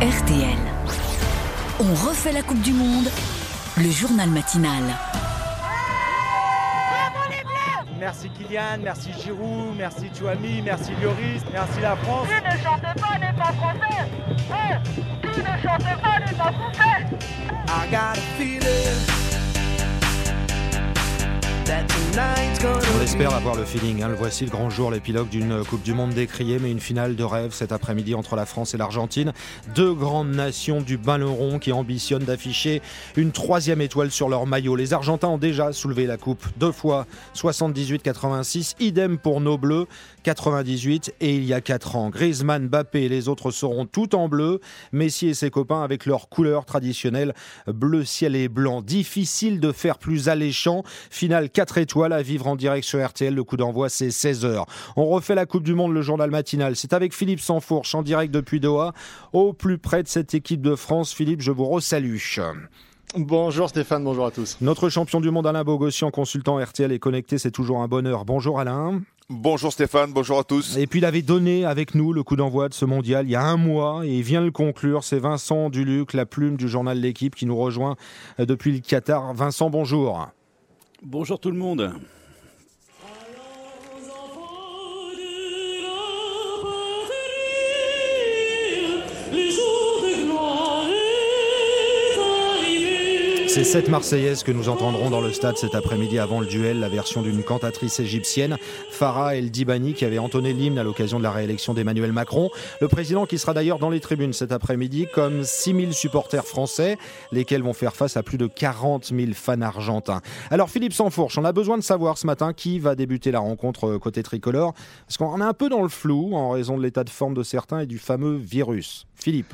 RTL. On refait la Coupe du Monde, le journal matinal. Merci Kylian, merci Giroud, merci Chouami, merci Lloris, merci la France. Qui ne chante pas n'est pas français Hein Qui ne chante pas n'est pas français I got a feeling gonna On be espère avoir le feeling. hein. Le voici le grand jour, l'épilogue d'une Coupe du Monde décriée, mais une finale de rêve cet après-midi entre la France et l'Argentine. Deux grandes nations du ballon qui ambitionnent d'afficher une troisième étoile sur leur maillot. Les Argentins ont déjà soulevé la coupe deux fois, 78-86. Idem pour nos Bleus, 98 et il y a 4 ans. Griezmann, Mbappé et les autres seront tout en bleu. Messi et ses copains avec leurs couleurs traditionnelles bleu ciel et blanc. Difficile de faire plus alléchant. Finale 4 étoiles à vivre en direct sur RTL. Le coup d'envoi c'est 16h. On refait la Coupe du Monde, le journal matinal. C'est avec Philippe Sansfourche en direct depuis Doha, au plus près de cette équipe de France. Philippe, je vous resalue. Bonjour Stéphane, bonjour à tous. Notre champion du monde Alain Bogossian, consultant RTL est connecté, c'est toujours un bonheur. Bonjour Alain. Bonjour Stéphane, bonjour à tous. Et puis il avait donné avec nous le coup d'envoi de ce mondial il y a un mois et il vient le conclure. C'est Vincent Duluc, la plume du journal L'équipe qui nous rejoint depuis le Qatar. Vincent, bonjour. Bonjour tout le monde. C'est cette Marseillaise que nous entendrons dans le stade cet après-midi avant le duel, la version d'une cantatrice égyptienne, Farah El Dibani, qui avait entonné l'hymne à l'occasion de la réélection d'Emmanuel Macron. Le président qui sera d'ailleurs dans les tribunes cet après-midi, comme 6000 supporters français, lesquels vont faire face à plus de 40 000 fans argentins. Alors Philippe Sansfourche, on a besoin de savoir ce matin qui va débuter la rencontre euh, côté tricolore, parce qu'on est un peu dans le flou en raison de l'état de forme de certains et du fameux virus. Philippe.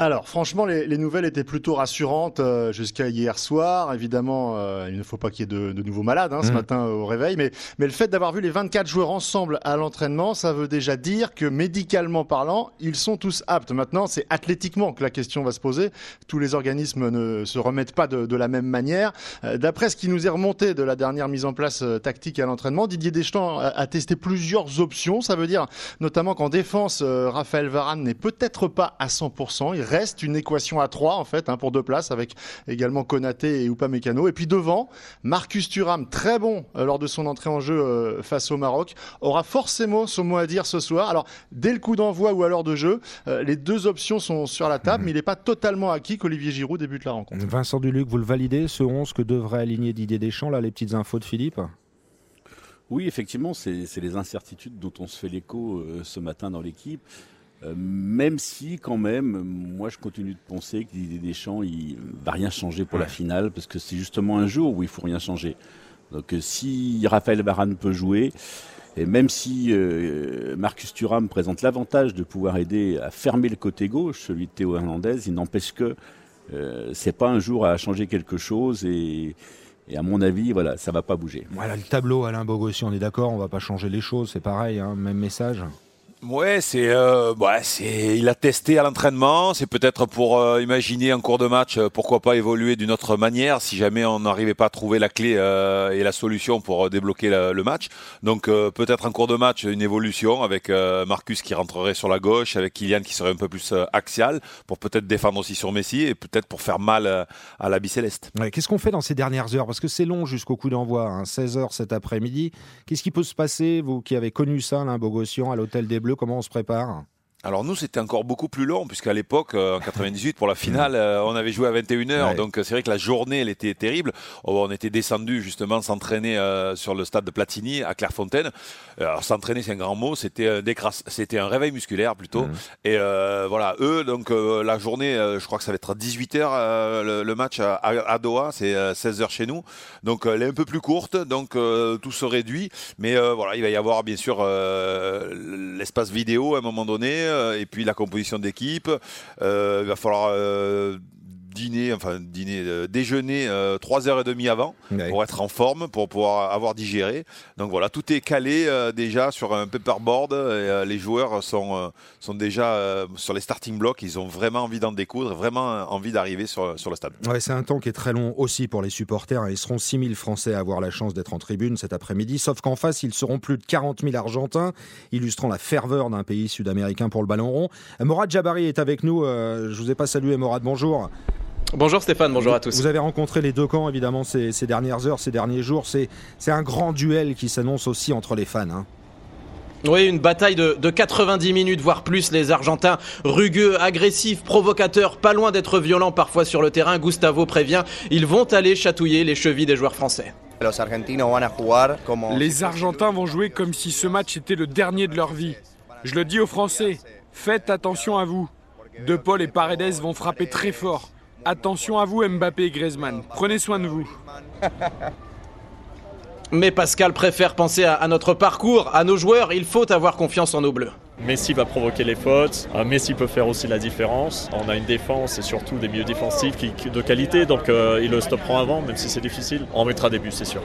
Alors franchement, les, les nouvelles étaient plutôt rassurantes euh, jusqu'à hier soir. Évidemment, euh, il ne faut pas qu'il y ait de, de nouveaux malades hein, ce Mhm. matin euh, au réveil, mais, mais le fait d'avoir vu les 24 joueurs ensemble à l'entraînement, ça veut déjà dire que médicalement parlant, ils sont tous aptes. Maintenant, c'est athlétiquement que la question va se poser. Tous les organismes ne se remettent pas de, de la même manière. Euh, D'après ce qui nous est remonté de la dernière mise en place euh, tactique à l'entraînement, Didier Deschamps a, a testé plusieurs options. Ça veut dire notamment qu'en défense, Raphaël Varane n'est peut-être pas à 100%. Il reste une équation à 3 en fait hein, pour deux places avec également Konaté et Upamecano. Et puis devant, Marcus Thuram, très bon euh, lors de son entrée en jeu euh, face au Maroc, aura forcément son mot à dire ce soir. Alors dès le coup d'envoi ou à l'heure de jeu, euh, les deux options sont sur la table, mais il n'est pas totalement acquis qu'Olivier Giroud débute la rencontre. Vincent Duluc, vous le validez, ce 11 que devrait aligner Didier Deschamps, là les petites infos de Philippe? Oui, effectivement, c'est c'est les incertitudes dont on se fait l'écho euh, ce matin dans l'équipe. Euh, même si, quand même, moi, je continue de penser que Didier Deschamps, il va rien changer pour la finale, parce que c'est justement un jour où il faut rien changer. Donc, euh, si Raphaël Varane peut jouer, et même si euh, Marcus Thuram présente l'avantage de pouvoir aider à fermer le côté gauche, celui de Théo Hernandez, il n'empêche que euh, c'est pas un jour à changer quelque chose et, et à mon avis, voilà, ça va pas bouger. Voilà le tableau, Alain Bogossian, on est d'accord, on va pas changer les choses, c'est pareil, hein, même message. Ouais, c'est, euh, ouais, c'est, il a testé à l'entraînement. C'est peut-être pour euh, imaginer en cours de match, euh, pourquoi pas évoluer d'une autre manière si jamais on n'arrivait pas à trouver la clé et la solution pour débloquer le match. Donc peut-être en cours de match une évolution avec Marcus qui rentrerait sur la gauche, avec Kylian qui serait un peu plus axial pour peut-être défendre aussi sur Messi et peut-être pour faire mal à la bicéleste. Ouais, Qu'est-ce qu'on fait dans ces dernières heures? Parce que c'est long jusqu'au coup d'envoi, hein, 16h cet après-midi. Qu'est-ce qui peut se passer, vous qui avez connu ça, Alain Bogossian, à l'Hôtel des Bleus, comment on se prépare? Alors nous, c'était encore beaucoup plus long, puisqu'à l'époque, euh, en 98, pour la finale, euh, on avait joué à 21h. Ouais. Donc c'est vrai que la journée, elle était terrible. Oh, on était descendu justement s'entraîner euh, sur le stade de Platini à Clairefontaine. Alors s'entraîner, c'est un grand mot. C'était un, décras- c'était un réveil musculaire plutôt. Mhm. Et voilà, eux, donc la journée, je crois que ça va être à 18h le, le match à, à- Doha, c'est euh, 16h chez nous. Donc elle est un peu plus courte, donc tout se réduit. Mais voilà, il va y avoir bien sûr l'espace vidéo à un moment donné, et puis la composition d'équipe. Euh, il va falloir euh, dîner, enfin dîner, euh, déjeuner euh, 3h30 avant Ouais. pour être en forme, pour pouvoir avoir digéré. Donc voilà, tout est calé euh, déjà sur un paperboard et euh, les joueurs sont, sont déjà sur les starting blocks. Ils ont vraiment envie d'en découdre, vraiment envie d'arriver sur, sur le stade. Ouais, c'est un temps qui est très long aussi pour les supporters. hein. Ils seront 6000 Français à avoir la chance d'être en tribune cet après-midi. Sauf qu'en face, ils seront plus de 40 000 Argentins, illustrant la ferveur d'un pays sud-américain pour le ballon rond. Morad Jabari est avec nous. Je vous ai pas salué, Morad. Bonjour. Bonjour Stéphane, bonjour à tous. Vous avez rencontré les deux camps, évidemment, ces, ces dernières heures, ces derniers jours. C'est c'est un grand duel qui s'annonce aussi entre les fans. hein. Oui, une bataille de, de 90 minutes, voire plus. Les Argentins rugueux, agressifs, provocateurs, pas loin d'être violents parfois sur le terrain. Gustavo prévient, ils vont aller chatouiller les chevilles des joueurs français. Les Argentins vont jouer comme si ce match était le dernier de leur vie. Je le dis aux Français, faites attention à vous. De Paul et Paredes vont frapper très fort. Attention à vous Mbappé et Griezmann. Prenez soin de vous. Mais Pascal préfère penser à, à notre parcours, à nos joueurs. Il faut avoir confiance en nos bleus. Messi va provoquer les fautes, euh, Messi peut faire aussi la différence. On a une défense et surtout des milieux défensifs qui, de qualité, donc euh, ils le stopperont avant, même si c'est difficile. On mettra des buts, c'est sûr.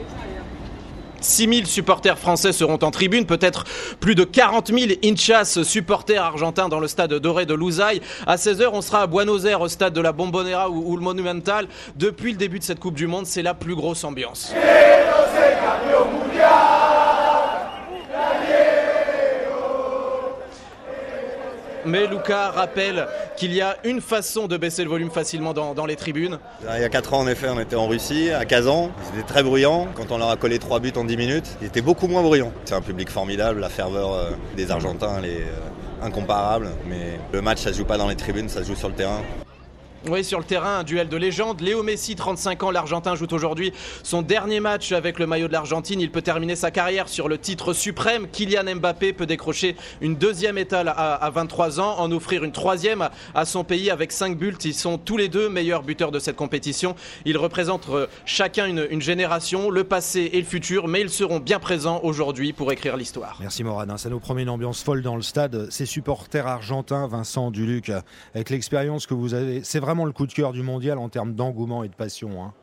6000 supporters français seront en tribune, peut-être plus de 40 000 hinchas supporters argentins dans le stade doré de Lusail. À 16h, on sera à Buenos Aires au stade de la Bombonera ou le Monumental. Depuis le début de cette Coupe du Monde, c'est la plus grosse ambiance. Mais Lucas rappelle qu'il y a une façon de baisser le volume facilement dans, les tribunes. Il y a 4 ans, en effet, on était en Russie, à Kazan. C'était très bruyant. Quand on leur a collé 3 buts en 10 minutes, il était beaucoup moins bruyant. C'est un public formidable, la ferveur euh, des Argentins, elle est euh, incomparable. Mais le match, ça se joue pas dans les tribunes, ça se joue sur le terrain. Oui, sur le terrain, un duel de légende. Léo Messi, 35 ans, l'Argentin joue aujourd'hui son dernier match avec le maillot de l'Argentine. Il peut terminer sa carrière sur le titre suprême. Kylian Mbappé peut décrocher une deuxième étale à, à 23 ans, en offrir une troisième à, son pays avec 5 buts. Ils sont tous les deux meilleurs buteurs de cette compétition. Ils représentent euh, chacun une, génération, le passé et le futur, mais ils seront bien présents aujourd'hui pour écrire l'histoire. Merci Morad, hein. ça nous promet une ambiance folle dans le stade. Ces supporters argentins, Vincent Duluc, avec l'expérience que vous avez, c'est vraiment le coup de cœur du mondial en termes d'engouement et de passion. hein.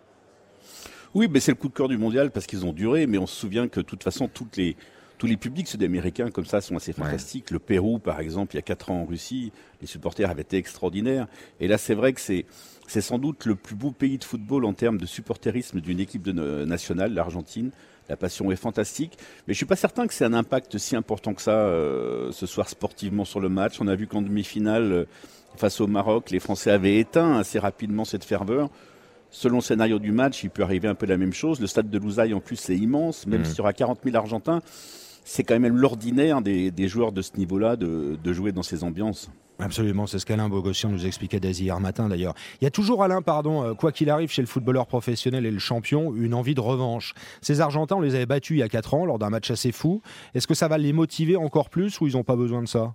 Oui, mais c'est le coup de cœur du mondial parce qu'ils ont duré, mais on se souvient que de toute façon, toutes les, tous les publics sud-américains comme ça sont assez fantastiques. Le Pérou, par exemple, il y a 4 ans en Russie, les supporters avaient été extraordinaires. Et là, c'est vrai que c'est, c'est sans doute le plus beau pays de football en termes de supporterisme d'une équipe de, no- nationale, l'Argentine. La passion est fantastique, mais je suis pas certain que c'est un impact si important que ça euh, ce soir sportivement sur le match. On a vu qu'en demi-finale, euh, face au Maroc, les Français avaient éteint assez rapidement cette ferveur. Selon le scénario du match, il peut arriver un peu la même chose. Le stade de Lousaï, en plus, c'est immense. Même Mhm. s'il y aura 40 000 Argentins, c'est quand même l'ordinaire des, des joueurs de ce niveau-là de, de jouer dans ces ambiances. Absolument, c'est ce qu'Alain Bogossian nous expliquait dès hier matin d'ailleurs. Il y a toujours Alain, pardon, euh, quoi qu'il arrive chez le footballeur professionnel et le champion, une envie de revanche. Ces Argentins, on les avait battus il y a 4 ans lors d'un match assez fou. Est-ce que ça va les motiver encore plus ou ils n'ont pas besoin de ça?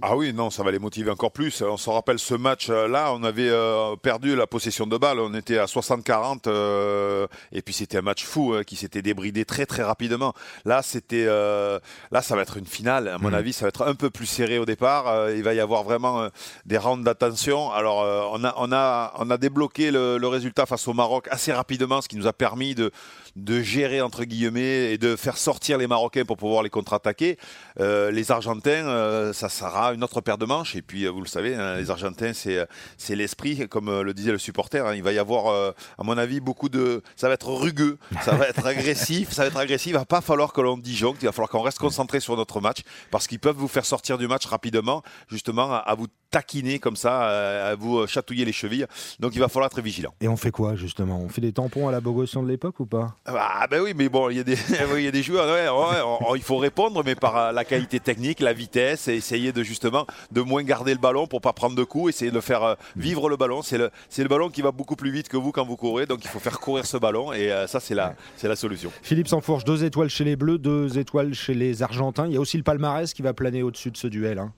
Ah oui, non, ça va les motiver encore plus. On se rappelle ce match-là, on avait euh, perdu la possession de balle, on était à 60-40, euh, et puis c'était un match fou hein, qui s'était débridé très très rapidement. Là, c'était, euh, là, ça va être une finale. À mon Mhm. avis, ça va être un peu plus serré au départ. Il va y avoir vraiment des rounds d'attention. Alors, on a, on a, on a débloqué le, le résultat face au Maroc assez rapidement, ce qui nous a permis de de gérer entre guillemets et de faire sortir les Marocains pour pouvoir les contre-attaquer. Les Argentins, ça sera une autre paire de manches. Et puis, euh, vous le savez, hein, les Argentins, c'est c'est l'esprit, comme euh, le disait le supporter. hein. il va y avoir, euh, à mon avis, beaucoup de. Ça va être rugueux, ça va être agressif, ça va être agressif. Il va pas falloir que l'on disjoncte. Il va falloir qu'on reste concentré sur notre match parce qu'ils peuvent vous faire sortir du match rapidement, justement, à vous taquiner comme ça, euh, à vous chatouiller les chevilles. Donc, il va falloir être vigilant. Et on fait quoi justement? On fait des tampons à la Bogossian de l'époque ou pas? Ah ben oui, mais bon, il y a des, oui, il y a des joueurs, ouais, ouais, on- on- il faut répondre, mais par euh, la qualité technique, la vitesse, et essayer de justement de moins garder le ballon pour pas prendre de coups, essayer de faire euh, vivre le ballon. C'est le, c'est le ballon qui va beaucoup plus vite que vous quand vous courez, donc il faut faire courir ce ballon, et euh, ça c'est la, c'est la solution. Philippe Sansfourche, deux étoiles chez les Bleus, deux étoiles chez les Argentins. Il y a aussi le palmarès qui va planer au-dessus de ce duel. hein.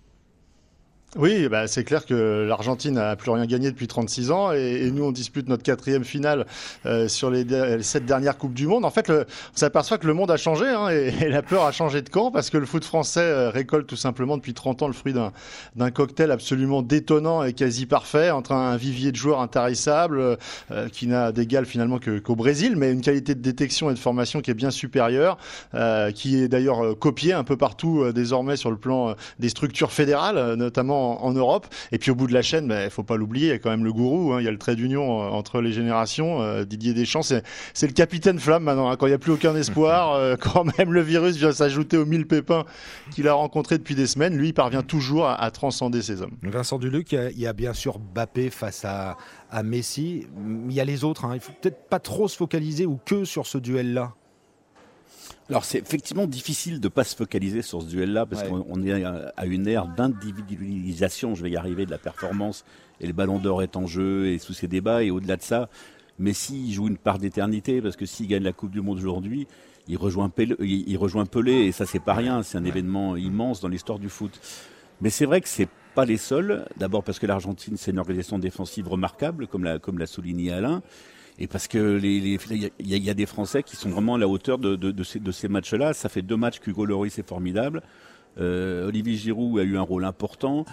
Oui, bah, c'est clair que l'Argentine n'a plus rien gagné depuis 36 ans et, nous on dispute notre quatrième finale euh, sur les, les, sept dernières coupes du monde. En fait, le, on s'aperçoit que le monde a changé hein, et, la peur a changé de camp parce que le foot français euh, récolte tout simplement depuis 30 ans le fruit d'un cocktail absolument détonnant et quasi parfait entre un vivier de joueurs intarissables euh, qui n'a d'égal finalement qu'au Brésil, mais une qualité de détection et de formation qui est bien supérieure, euh, qui est d'ailleurs copiée un peu partout euh, désormais sur le plan des structures fédérales, notamment en, en, Europe. Et puis au bout de la chaîne, il bah, faut pas l'oublier, il y a quand même le gourou, hein, il y a le trait d'union entre les générations. Euh, Didier Deschamps, c'est le capitaine flamme maintenant. Hein, quand il n'y a plus aucun espoir, euh, quand même le virus vient s'ajouter aux mille pépins qu'il a rencontrés depuis des semaines, lui, il parvient toujours à, à transcender ces hommes. Vincent Duluc, il y a, il y a bien sûr Bappé face à, à Messi. Il y a les autres. Hein. Il faut peut-être pas trop se focaliser ou que sur ce duel-là. Alors c'est effectivement difficile de ne pas se focaliser sur ce duel-là parce ouais. qu'on est à une ère d'individualisation, je vais y arriver, de la performance et le ballon d'or est en jeu et sous ces débats et au-delà de ça, Messi joue une part d'éternité parce que s'il gagne la Coupe du Monde aujourd'hui, il rejoint Pelé, il rejoint Pelé et ça c'est pas rien, c'est un événement immense dans l'histoire du foot. Mais c'est vrai que c'est pas les seuls. D'abord parce que l'Argentine c'est une organisation défensive remarquable, comme l'a comme l'a souligné Alain et parce que il y, a des Français qui sont vraiment à la hauteur de, ces, matchs-là. Ça fait deux matchs qu'Hugo Lloris est formidable. Euh, Olivier Giroud a eu un rôle important.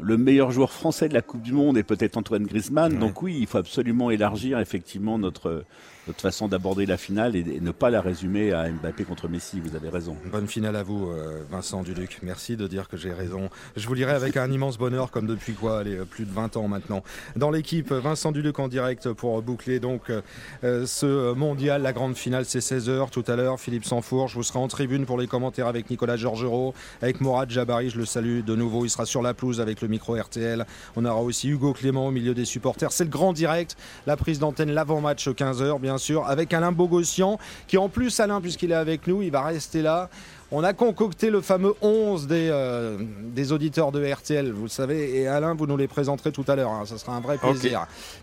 Le meilleur joueur français de la Coupe du Monde est peut-être Antoine Griezmann. Ouais. Donc oui, il faut absolument élargir effectivement notre notre façon d'aborder la finale et, et, ne pas la résumer à Mbappé contre Messi. Vous avez raison. Bonne finale à vous, euh, Vincent Duluc. Merci de dire que j'ai raison. Je vous lirai avec un immense bonheur, comme depuis quoi, allez, plus de 20 ans maintenant. Dans l'équipe, Vincent Duluc en direct pour boucler donc euh, ce mondial. La grande finale, c'est 16h tout à l'heure. Philippe Sanfour, je vous serai en tribune pour les commentaires avec Nicolas Georgerot, avec Morad Jabari. Je le salue de nouveau. Il sera sur la pelouse avec le micro RTL. On aura aussi Hugo Clément au milieu des supporters. C'est le grand direct. La prise d'antenne, l'avant-match 15h, bien sûr, avec Alain Bogossian, qui en plus, Alain, puisqu'il est avec nous, il va rester là. On a concocté le fameux 11 des, euh, des auditeurs de RTL, vous le savez, et Alain, vous nous les présenterez tout à l'heure. Hein. Ça sera un vrai plaisir. Okay.